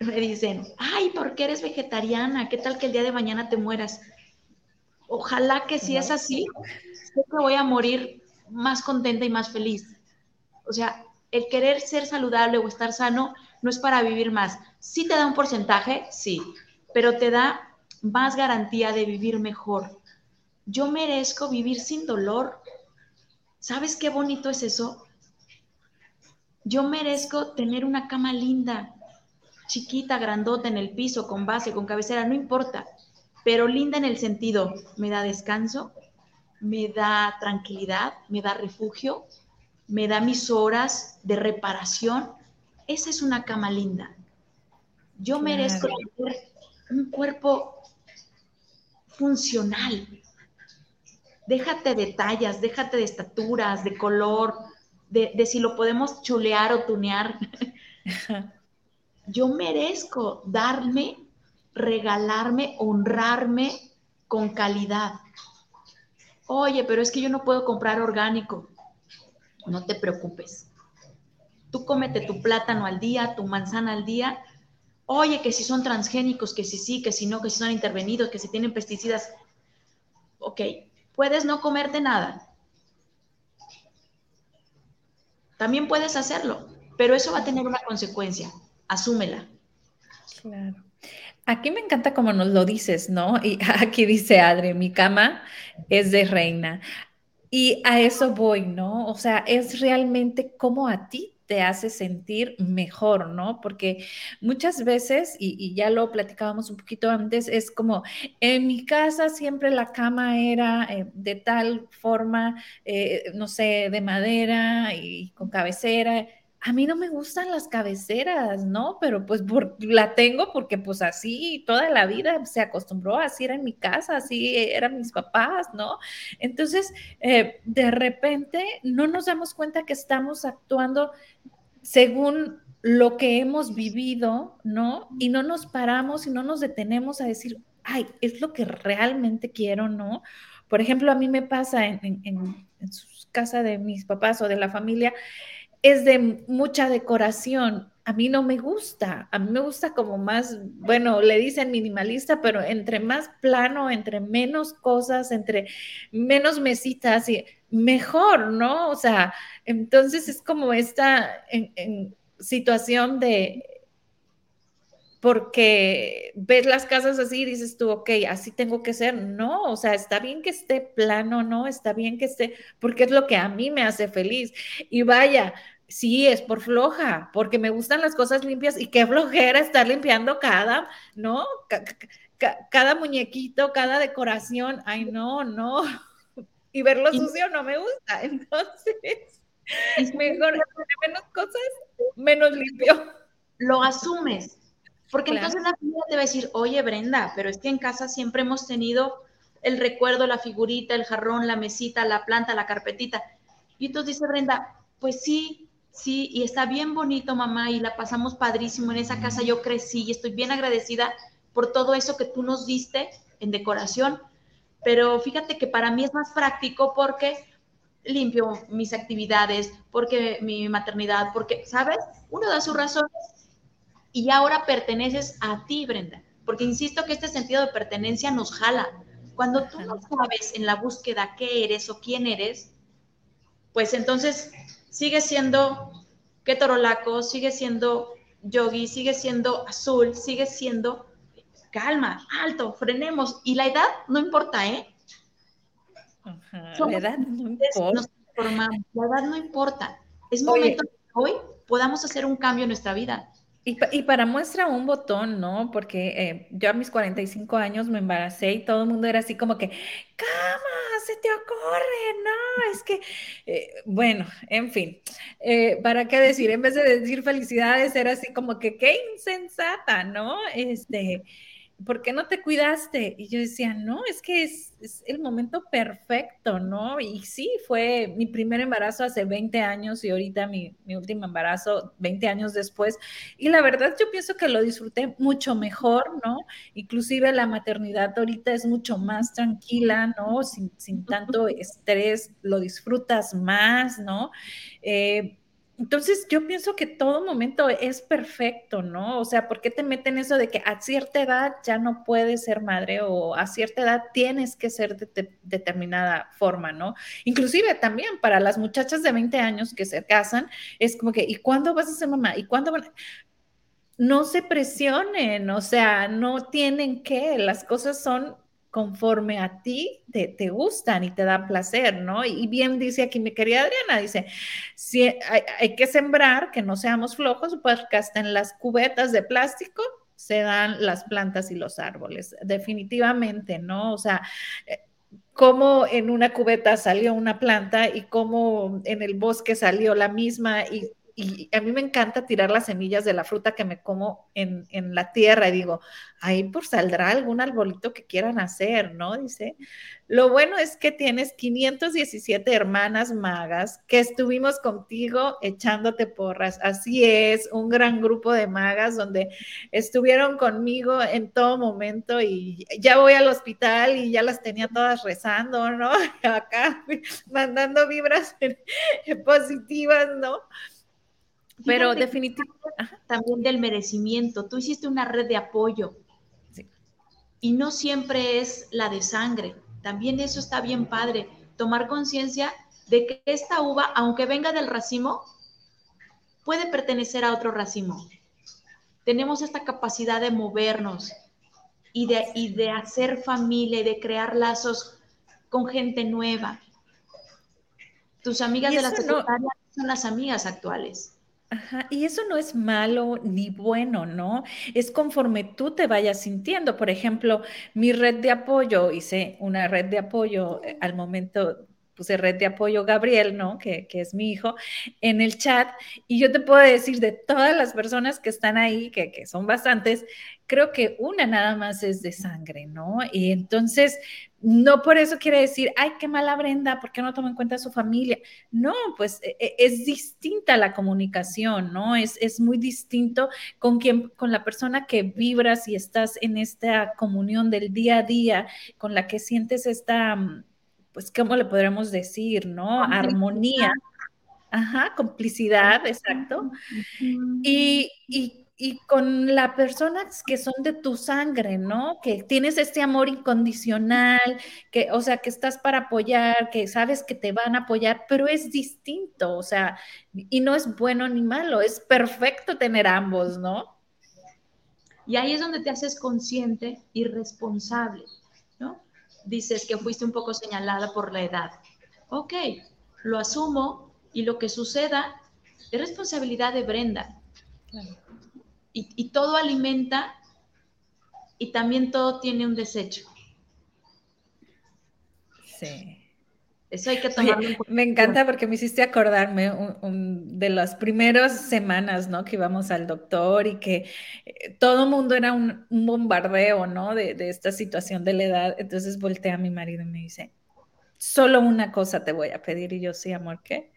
Me dicen, ay, ¿por qué eres vegetariana? ¿Qué tal que el día de mañana te mueras? Ojalá que si es así, sé que voy a morir más contenta y más feliz. O sea, el querer ser saludable o estar sano no es para vivir más. Sí te da un porcentaje, sí, pero te da más garantía de vivir mejor. Yo merezco vivir sin dolor. ¿Sabes qué bonito es eso? Yo merezco tener una cama linda, chiquita, grandota en el piso, con base, con cabecera, no importa, pero linda en el sentido, me da descanso, me da tranquilidad, me da refugio. me da mis horas de reparación, esa es una cama linda. Yo merezco tener un cuerpo funcional. Déjate de tallas, déjate de estaturas, de color, de, de si lo podemos chulear o tunear. Yo merezco darme, regalarme, honrarme con calidad. Oye, pero es que yo no puedo comprar orgánico. No te preocupes. Tú cómete tu plátano al día, tu manzana al día. Oye, que si son transgénicos, que si sí, que si no, que si son intervenidos, que si tienen pesticidas. Ok, puedes no comerte nada. También puedes hacerlo, pero eso va a tener una consecuencia. Asúmela.
Claro. Aquí me encanta como nos lo dices, ¿no? Y aquí dice Adri, mi cama es de reina. Y a eso voy, ¿no? O sea, es realmente como a ti te hace sentir mejor, ¿no? Porque muchas veces, y, ya lo platicábamos un poquito antes, es como, en mi casa siempre la cama era eh, de tal forma, eh, no sé, de madera y con cabecera a mí no me gustan las cabeceras, ¿no? Pero pues la tengo porque pues así toda la vida se acostumbró, así era en mi casa, así eran mis papás, ¿no? Entonces, eh, de repente no nos damos cuenta que estamos actuando según lo que hemos vivido, ¿no? Y no nos paramos y no nos detenemos a decir, ay, es lo que realmente quiero, ¿no? Por ejemplo, a mí me pasa en, en, en, casa de mis papás o de la familia, es de mucha decoración. A mí no me gusta, a mí me gusta como más, bueno, le dicen minimalista, pero entre más plano, entre menos cosas, entre menos mesitas, y mejor, ¿no? O sea, entonces es como esta en, situación de, porque ves las casas así y dices tú, ok, así tengo que ser. No, o sea, está bien que esté plano, ¿no? Está bien que esté, porque es lo que a mí me hace feliz. Y vaya, Sí, es por floja, porque me gustan las cosas limpias y qué flojera estar limpiando cada, ¿no? cada muñequito, cada decoración. Ay, no, no. Y verlo sucio no me gusta. Entonces, mejor menos cosas, menos limpio.
Lo asumes, porque entonces la familia te va a decir, oye Brenda, pero es que en casa siempre hemos tenido el recuerdo, la figurita, el jarrón, la mesita, la planta, la carpetita. Y entonces dice Brenda, pues sí, Sí, y está bien bonito, mamá, y la pasamos padrísimo en esa casa. Yo crecí y estoy bien agradecida por todo eso que tú nos diste en decoración. Pero fíjate que para mí es más práctico porque limpio mis actividades, porque mi maternidad, porque, ¿sabes? Uno da su razón y ahora perteneces a ti, Brenda. Porque insisto que este sentido de pertenencia nos jala. Cuando tú no sabes en la búsqueda qué eres o quién eres, pues entonces sigue siendo ketorolaco, sigue siendo yogi, sigue siendo azul, sigue siendo calma, alto, frenemos. Y la edad no importa, ¿eh? la edad no importa. La edad no importa. Es momento que hoy podamos hacer un cambio en nuestra vida.
Y, para muestra un botón, ¿no? Porque eh, yo a mis 45 años me embaracé y todo el mundo era así como que, ¡cama! ¡Se te ocurre! No, es que, eh, bueno, en fin, eh, ¿para qué decir? En vez de decir felicidades, era así como que, ¡qué insensata! ¿No? Este, ¿por qué no te cuidaste? Y yo decía, no, es que es, el momento perfecto, ¿no? Y sí, fue mi primer embarazo hace 20 años y ahorita mi, mi, último embarazo 20 años después. Y la verdad yo pienso que lo disfruté mucho mejor, ¿no? Inclusive la maternidad ahorita es mucho más tranquila, ¿no? Sin, sin tanto estrés, lo disfrutas más, ¿no? Eh, entonces, yo pienso que todo momento es perfecto, ¿no? O sea, ¿por qué te meten eso de que a cierta edad ya no puedes ser madre o a cierta edad tienes que ser de, determinada forma, ¿no? Inclusive también para las muchachas de 20 años que se casan, es como que, ¿y cuándo vas a ser mamá? ¿Y cuándo van? No se presionen, o sea, no tienen que, las cosas son conforme a ti te, te, gustan y te dan placer, ¿no? Y bien dice aquí mi querida Adriana, dice, si hay, que sembrar, que no seamos flojos, porque hasta en las cubetas de plástico se dan las plantas y los árboles, definitivamente, ¿no? O sea, eh, cómo en una cubeta salió una planta y cómo en el bosque salió la misma y y a mí me encanta tirar las semillas de la fruta que me como en, la tierra y digo, ahí por saldrá algún arbolito que quieran hacer, ¿no? Dice, lo bueno es que tienes 517 hermanas magas que estuvimos contigo echándote porras. Así es, un gran grupo de magas donde estuvieron conmigo en todo momento y ya voy al hospital y ya las tenía todas rezando, ¿no? Acá mandando vibras positivas, ¿no? Pero definitivamente.
También del merecimiento. Tú hiciste una red de apoyo. Y no siempre es la de sangre. También eso está bien padre. Tomar conciencia de que esta uva, aunque venga del racimo, puede pertenecer a otro racimo. Tenemos esta capacidad de movernos y de, y de hacer familia y de crear lazos con gente nueva. Tus amigas de la secundaria son las amigas actuales.
Ajá, y eso no es malo ni bueno, ¿no? Es conforme tú te vayas sintiendo. Por ejemplo, mi red de apoyo, hice una red de apoyo eh, al momento puse red de apoyo Gabriel, ¿no? Que, es mi hijo, en el chat. Y yo te puedo decir de todas las personas que están ahí, que, que son bastantes, creo que una nada más es de sangre, ¿no? Y entonces, no por eso quiere decir, ay, qué mala Brenda, ¿por qué no toma en cuenta a su familia? No, pues e, e, es distinta la comunicación, ¿no? Es, es muy distinto con quien, con la persona que vibras y estás en esta comunión del día a día, con la que sientes esta mm, pues, ¿cómo le podríamos decir, no? Armonía. Ajá, complicidad, exacto. Y, con las personas que son de tu sangre, ¿no? Que tienes este amor incondicional, que, o sea, que estás para apoyar, que sabes que te van a apoyar, pero es distinto, o sea, y no es bueno ni malo, es perfecto tener ambos, ¿no?
Y ahí es donde te haces consciente y responsable dices que fuiste un poco señalada por la edad. Ok, lo asumo y lo que suceda es responsabilidad de Brenda. Y, todo alimenta y también todo tiene un desecho.
Sí.
Eso hay que tomarlo
Me encanta porque me hiciste acordarme de las primeras semanas, ¿no? Que íbamos al doctor y que eh, todo mundo era un, bombardeo, ¿no? De, de, esta situación de la edad. Entonces volteé a mi marido y me dice, solo una cosa te voy a pedir. Y yo, sí, amor, ¿qué?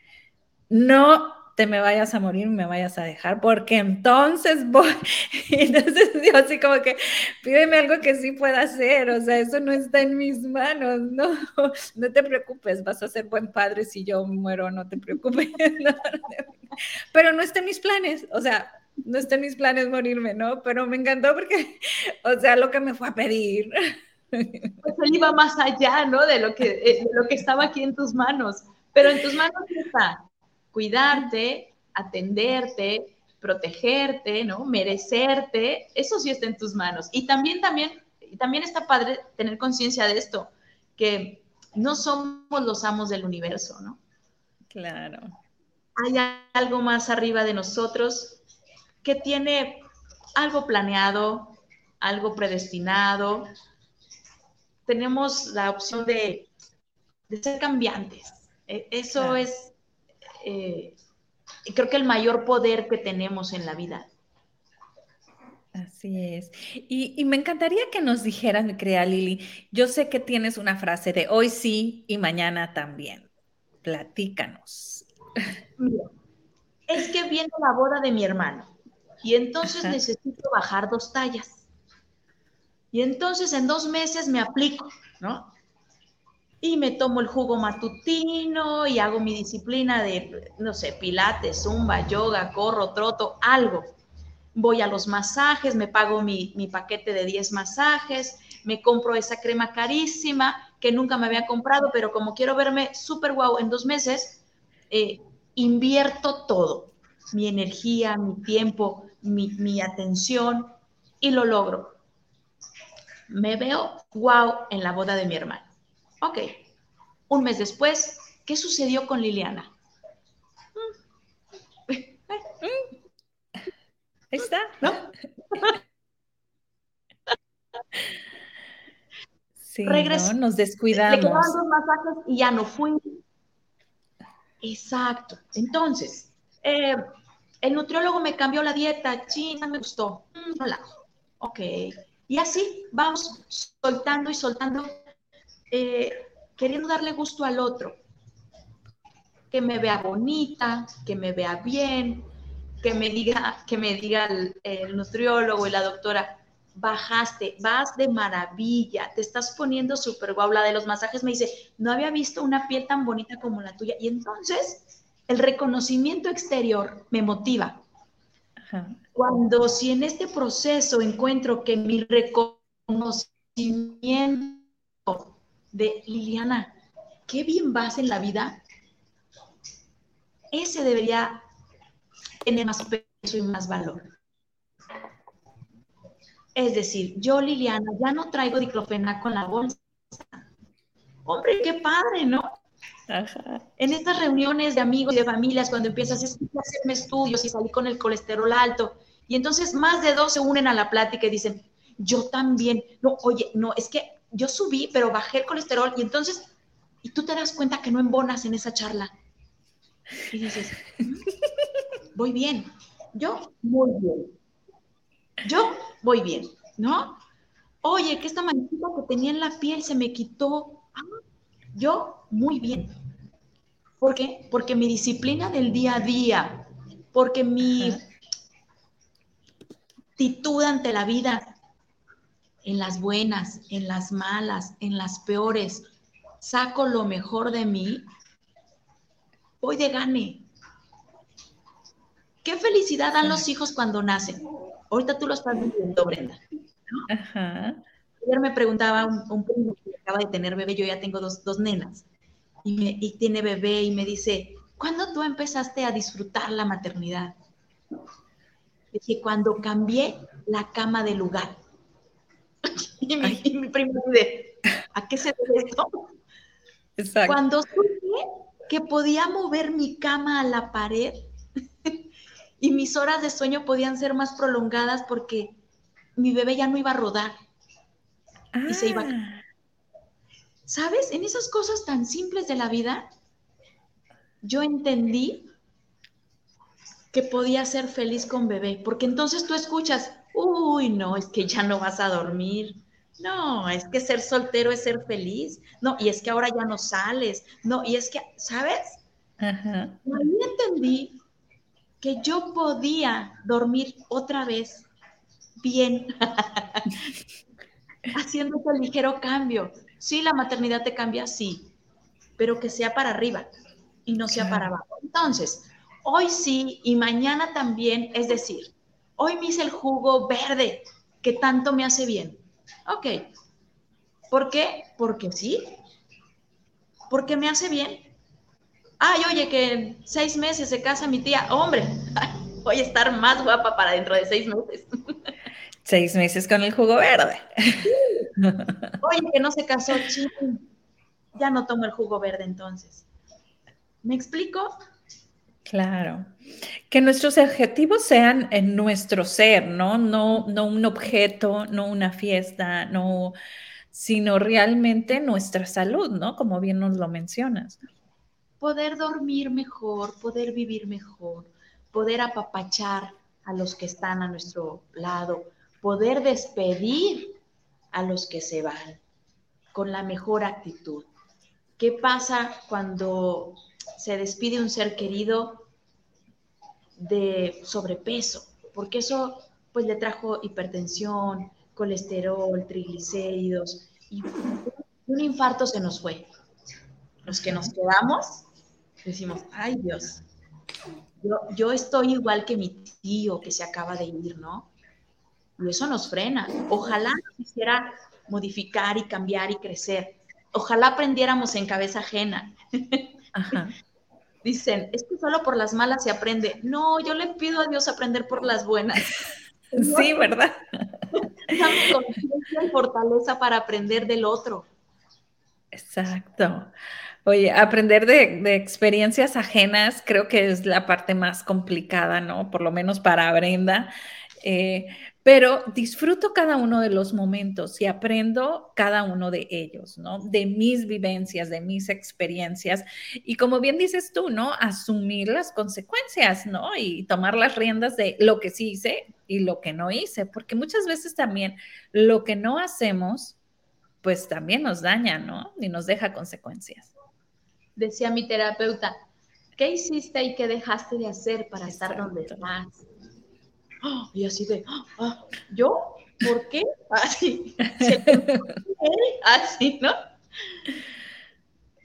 No te me vayas a morir, me vayas a dejar, porque entonces voy. entonces yo así como que pídeme algo que sí pueda hacer, o sea, eso no está en mis manos, no, no te preocupes, vas a ser buen padre si yo muero, no te preocupes. Pero no está en mis planes, o sea, no está en mis planes morirme, ¿no? Pero me encantó porque, o sea, lo que me fue a pedir.
Pues él iba más allá, ¿no? De lo que, eh, de lo que estaba aquí en tus manos. Pero en tus manos está cuidarte, atenderte, protegerte, ¿no? Merecerte, eso sí está en tus manos. Y también, también, también está padre tener conciencia de esto, que no somos los amos del universo, ¿no?
Claro.
Hay algo más arriba de nosotros que tiene algo planeado, algo predestinado. Tenemos la opción de, ser cambiantes. E, eso es eh, creo que el mayor poder que tenemos en la vida.
Así es. Y, me encantaría que nos dijeras, mi querida Lili, yo sé que tienes una frase de hoy sí y mañana también. Platícanos.
es que viene la boda de mi hermano y entonces necesito bajar dos tallas. Y entonces en dos meses me aplico, ¿no? Y me tomo el jugo matutino y hago mi disciplina de, no sé, pilates, zumba, yoga, corro, troto, algo. Voy a los masajes, me pago mi, paquete de 10 masajes, me compro esa crema carísima que nunca me había comprado, pero como quiero verme súper guau en dos meses, eh, invierto todo, mi energía, mi tiempo, mi, mi atención y lo logro. Me veo guau en la boda de mi hermano Ok, un mes después, ¿qué sucedió con Liliana?
Ahí está, ¿no? Sí, nos descuidamos.
Le quedaban dos masajes y ya no fui. Exacto. Entonces, eh, el nutriólogo me cambió la dieta, china, me gustó. Mm, no la Ok. Y así vamos soltando y soltando, eh, queriendo darle gusto al otro. Que me vea bonita, que me vea bien, que me diga, que me diga el, nutriólogo y la doctora, bajaste, vas de maravilla, te estás poniendo súper guau. La de los masajes me dice, no había visto una piel tan bonita como la tuya. Y entonces el reconocimiento exterior me motiva. Cuando si en este proceso encuentro que mi reconocimiento de Liliana, qué bien vas en la vida, ese debería tener más peso y más valor. Es decir, yo, Liliana, ya no traigo diclofenac con la bolsa. Hombre, qué padre, ¿no? En estas reuniones de amigos y de familias, cuando empiezas a hacerme estudios y salí con el colesterol alto, y entonces más de dos se unen a la plática y dicen, yo también, no, oye, no, es que yo subí, pero bajé el colesterol, y entonces, y tú te das cuenta que no embonas en esa charla. Y dices, mm, voy bien, yo muy bien, yo voy bien, ¿no? Oye, que esta manchita que tenía en la piel se me quitó. Ah, yo, muy bien. ¿Por qué? Porque mi disciplina del día a día, porque mi actitud ante la vida, en las buenas, en las malas, en las peores, saco lo mejor de mí, voy de gane. Qué felicidad dan los hijos cuando nacen. Ahorita tú lo estás viviendo, Brenda. Ayer me preguntaba un primo acaba de tener bebé, yo ya tengo dos, dos nenas, y, me, y tiene bebé y me dice, ¿cuándo tú empezaste a disfrutar la maternidad? Dije, cuando cambié la cama de lugar. y, mi, y mi primo dice, ¿a qué se debe esto? Exacto. Cuando supe que podía mover mi cama a la pared y mis horas de sueño podían ser más prolongadas porque mi bebé ya no iba a rodar y se iba a ah. ¿Sabes? En esas cosas tan simples de la vida, yo entendí que podía ser feliz con bebé, porque entonces tú escuchas, uy, no, es que ya no vas a dormir. No, es que ser soltero es ser feliz. No, y es que ahora ya no sales. No, y es que, ¿sabes? Ajá. Ahí entendí que yo podía dormir otra vez bien, haciendo ese ligero cambio. Sí, la maternidad te cambia, sí, pero que sea para arriba y no sea para abajo. Entonces, hoy sí y mañana también, es decir, hoy me hice el jugo verde que tanto me hace bien. Ok. ¿Por qué? Porque sí. Porque me hace bien. Ay, oye, que en seis meses se casa mi tía. Hombre, voy a estar más guapa para dentro de seis meses.
Seis meses con el jugo verde.
Oye, que no se casó, Ya no tomo el jugo verde entonces. ¿Me explico?
Claro. Que nuestros objetivos sean en nuestro ser, ¿no? No, no un objeto, no una fiesta, no, sino realmente nuestra salud, ¿no? Como bien nos lo mencionas.
Poder dormir mejor, poder vivir mejor, poder apapachar a los que están a nuestro lado, poder despedir a los que se van con la mejor actitud. ¿Qué pasa cuando se despide un ser querido de sobrepeso? Porque eso pues le trajo hipertensión, colesterol, triglicéridos y un infarto se nos fue. Los que nos quedamos decimos, ay Dios, yo, yo estoy igual que mi tío que se acaba de ir, ¿no? Y eso nos frena. Ojalá quisiera modificar y cambiar y crecer. Ojalá aprendiéramos en cabeza ajena. Dicen, es que solo por las malas se aprende. No, yo le pido a Dios aprender por las buenas.
Sí, ¿verdad?
Dame conciencia y fortaleza para aprender del otro.
Exacto. Oye, aprender de, de, experiencias ajenas creo que es la parte más complicada, ¿no? Por lo menos para Brenda. Eh, pero disfruto cada uno de los momentos y aprendo cada uno de ellos, ¿no? De mis vivencias, de mis experiencias. Y como bien dices tú, ¿no? Asumir las consecuencias, ¿no? Y tomar las riendas de lo que sí hice y lo que no hice, porque muchas veces también lo que no hacemos, pues también nos daña, ¿no? Y nos deja consecuencias.
Decía mi terapeuta, ¿qué hiciste y qué dejaste de hacer para estar donde estás? y así de, ah, ¿yo? ¿Por qué? Así, así, ¿no?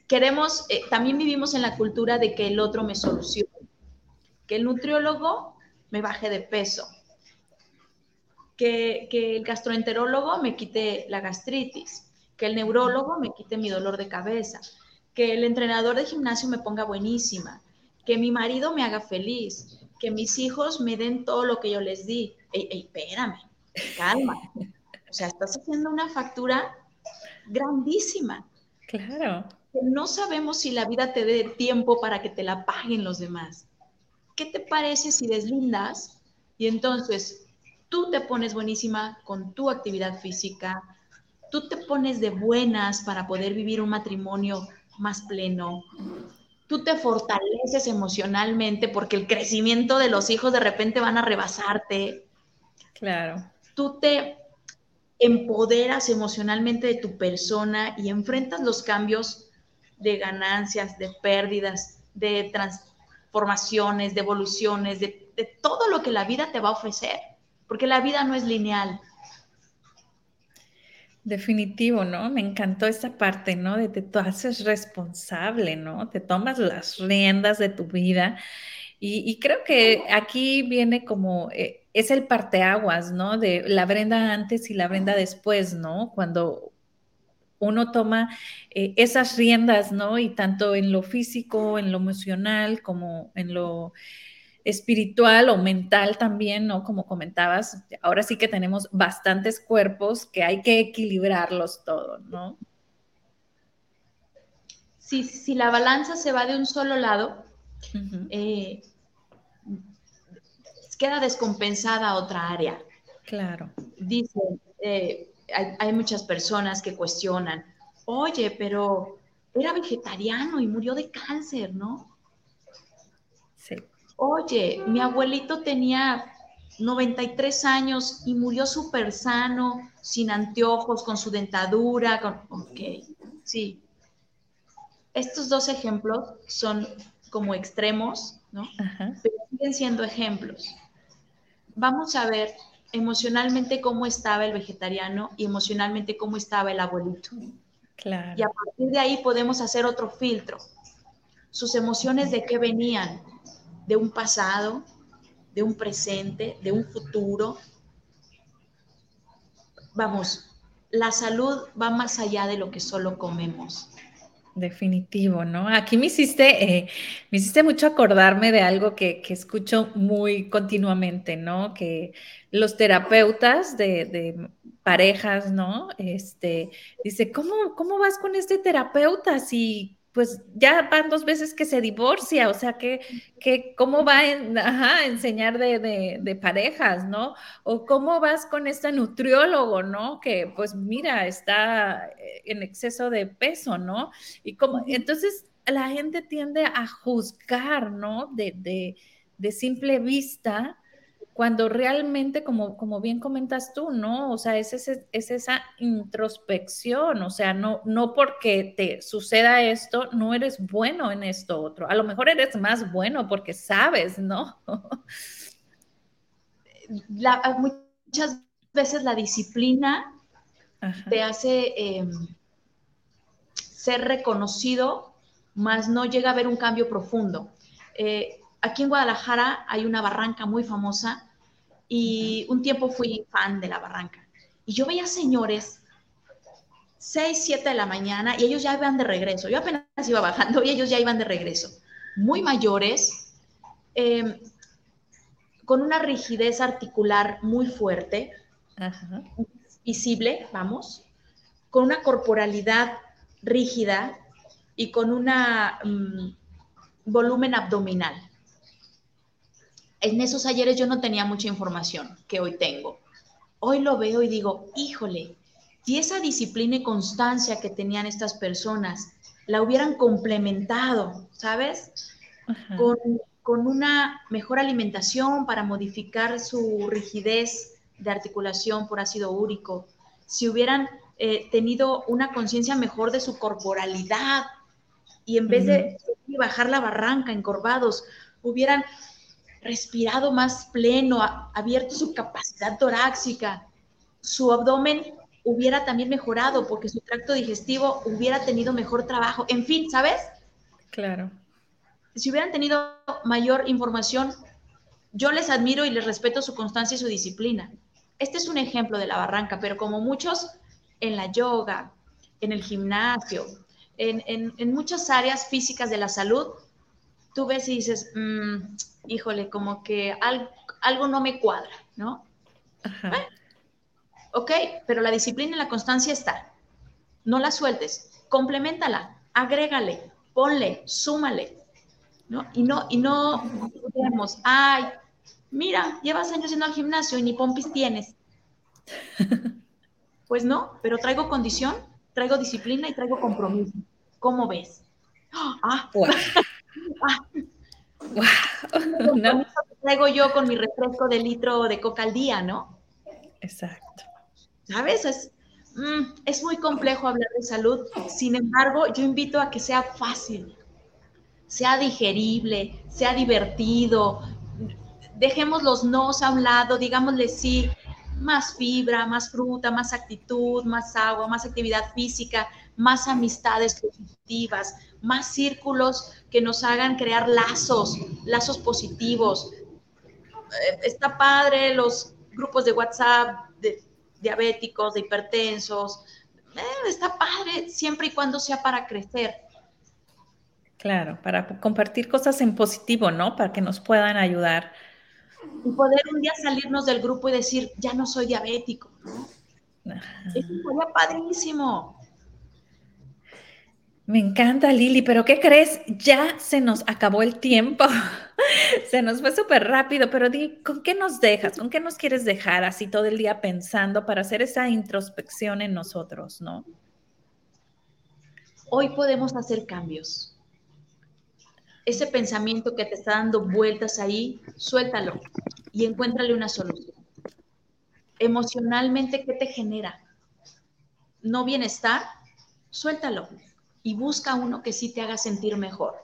Queremos, eh, también vivimos en la cultura de que el otro me solucione, que el nutriólogo me baje de peso, que, que el gastroenterólogo me quite la gastritis, que el neurólogo me quite mi dolor de cabeza, que el entrenador de gimnasio me ponga buenísima, que mi marido me haga feliz, que mis hijos me den todo lo que yo les di. Ey, ey, espérame, calma. O sea, estás haciendo una factura grandísima.
Claro.
No sabemos si la vida te dé tiempo para que te la paguen los demás. ¿Qué te parece si deslindas y entonces tú te pones buenísima con tu actividad física, tú te pones de buenas para poder vivir un matrimonio más pleno, tú te fortaleces emocionalmente porque el crecimiento de los hijos de repente van a rebasarte.
Claro.
Tú te empoderas emocionalmente de tu persona y enfrentas los cambios de ganancias, de pérdidas, de transformaciones, de evoluciones, de, de todo lo que la vida te va a ofrecer, porque la vida no es lineal.
Definitivo, ¿no? Me encantó esa parte, ¿no? De que tú haces responsable, ¿no? Te tomas las riendas de tu vida. Y, creo que aquí viene como, eh, es el parteaguas, ¿no? De la Brenda antes y la Brenda después, ¿no? Cuando uno toma eh, esas riendas, ¿no? Y tanto en lo físico, en lo emocional, como en lo espiritual o mental también, ¿no? Como comentabas, ahora sí que tenemos bastantes cuerpos que hay que equilibrarlos todos, ¿no?
Si, si la balanza se va de un solo lado, eh, queda descompensada otra área.
Claro.
Dicen, eh, hay, hay muchas personas que cuestionan, oye, pero era vegetariano y murió de cáncer, ¿no? Oye, mi abuelito tenía 93 años y murió súper sano, sin anteojos, con su dentadura, con... Ok, sí. Estos dos ejemplos son como extremos, ¿no? Pero siguen siendo ejemplos. Vamos a ver emocionalmente cómo estaba el vegetariano y emocionalmente cómo estaba el abuelito.
Claro.
Y a partir de ahí podemos hacer otro filtro. Sus emociones de qué venían, de un pasado, de un presente, de un futuro. Vamos, la salud va más allá de lo que solo comemos.
Definitivo, ¿no? Aquí me hiciste, eh, me hiciste mucho acordarme de algo que, escucho muy continuamente, ¿no? Que los terapeutas de, de, parejas, ¿no? Este, dice, ¿cómo, ¿cómo vas con este terapeuta si pues ya van dos veces que se divorcia, o sea, que, que cómo va a enseñar de, parejas, ¿no? O cómo vas con este nutriólogo, ¿no? Que pues mira, está en exceso de peso, ¿no? Y como, entonces la gente tiende a juzgar, ¿no? De, de, de simple vista cuando realmente, como, como bien comentas tú, ¿no? O sea, es, es esa introspección, o sea, no, no porque te suceda esto, no eres bueno en esto otro. A lo mejor eres más bueno porque sabes, ¿no?
muchas veces la disciplina te hace em, ser reconocido, más no llega a haber un cambio profundo. Eh, aquí en Guadalajara hay una barranca muy famosa y un tiempo fui fan de la barranca. Y yo veía señores 6, 7 de la mañana y ellos ya iban de regreso. Yo apenas iba bajando y ellos ya iban de regreso. Muy mayores, em, con una rigidez articular muy fuerte, visible, vamos, con una corporalidad rígida y con un mm, volumen abdominal en esos ayeres yo no tenía mucha información que hoy tengo. hoy lo veo y digo, híjole, si esa disciplina y constancia que tenían estas personas la hubieran complementado, ¿sabes? Con, con, una mejor alimentación para modificar su rigidez de articulación por ácido úrico, si hubieran eh, tenido una conciencia mejor de su corporalidad y en vez de bajar la barranca encorvados, hubieran respirado más pleno, abierto su capacidad torácica, su abdomen hubiera también mejorado porque su tracto digestivo hubiera tenido mejor trabajo. En fin, ¿sabes?
Claro.
Si hubieran tenido mayor información, yo les admiro y les respeto su constancia y su disciplina. Este es un ejemplo de la barranca, pero como muchos en la yoga, en el gimnasio, en, muchas áreas físicas de la salud, tú ves y dices, mm, híjole, como que algo, no me cuadra, ¿no? ok, pero la disciplina y la constancia está. No la sueltes, complementala, agrégale, ponle, súmale, ¿no? Y no, y no digamos, ay, mira, llevas años yendo al gimnasio y ni pompis tienes. Pues no, pero traigo condición, traigo disciplina y traigo compromiso. ¿Cómo ves? Ah, no. traigo yo con mi refresco de litro de coca al día, ¿no?
Exacto.
¿Sabes? Es, mm, es muy complejo hablar de salud. Sin embargo, yo invito a que sea fácil, sea digerible, sea divertido. Dejemos los nos a un lado, digámosle sí, más fibra, más fruta, más actitud, más agua, más actividad física, más amistades positivas, más círculos que nos hagan crear lazos, lazos positivos. Eh, está padre los grupos de WhatsApp de diabéticos, de hipertensos. Eh, está padre siempre y cuando sea para crecer.
Claro, para compartir cosas en positivo, ¿no? Para que nos puedan ayudar
y poder un día salirnos del grupo y decir, ya no soy diabético. Eso sería padrísimo.
Me encanta, Lili, pero ¿qué crees? Ya se nos acabó el tiempo. se nos fue súper rápido, pero di, ¿con qué nos dejas? ¿Con qué nos quieres dejar así todo el día pensando para hacer esa introspección en nosotros, no?
Hoy podemos hacer cambios ese pensamiento que te está dando vueltas ahí, suéltalo y encuéntrale una solución. Emocionalmente, ¿qué te genera? ¿No bienestar? Suéltalo y busca uno que sí te haga sentir mejor.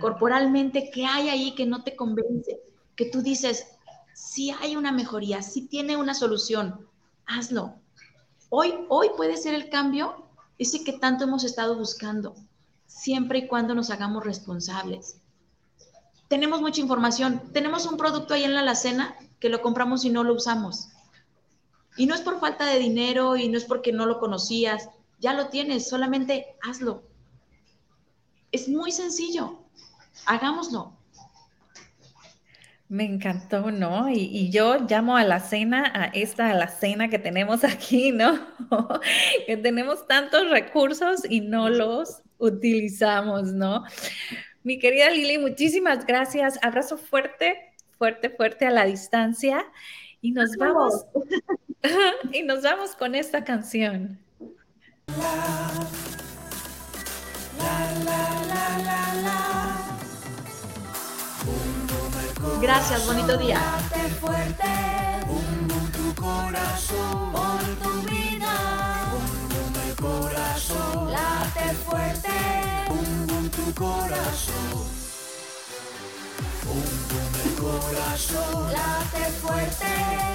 Corporalmente, ¿qué hay ahí que no te convence? Que tú dices, si hay una mejoría, si tiene una solución, hazlo. Hoy, hoy puede ser el cambio ese que tanto hemos estado buscando siempre y cuando nos hagamos responsables. Tenemos mucha información, tenemos un producto ahí en la alacena que lo compramos y no lo usamos. Y no es por falta de dinero y no es porque no lo conocías, ya lo tienes, solamente hazlo. Es muy sencillo, hagámoslo.
Me encantó, ¿no? Y, yo llamo a la cena, a esta, a la cena que tenemos aquí, ¿no? que tenemos tantos recursos y no los utilizamos, ¿no? Mi querida Lili, muchísimas gracias. Abrazo fuerte, fuerte, fuerte a la distancia. Y nos vamos, y nos vamos con esta canción.
Gracias, bonito día.
fuerte, tu corazón, por tu vida. el corazón, late fuerte, tu corazón. El corazón, late fuerte.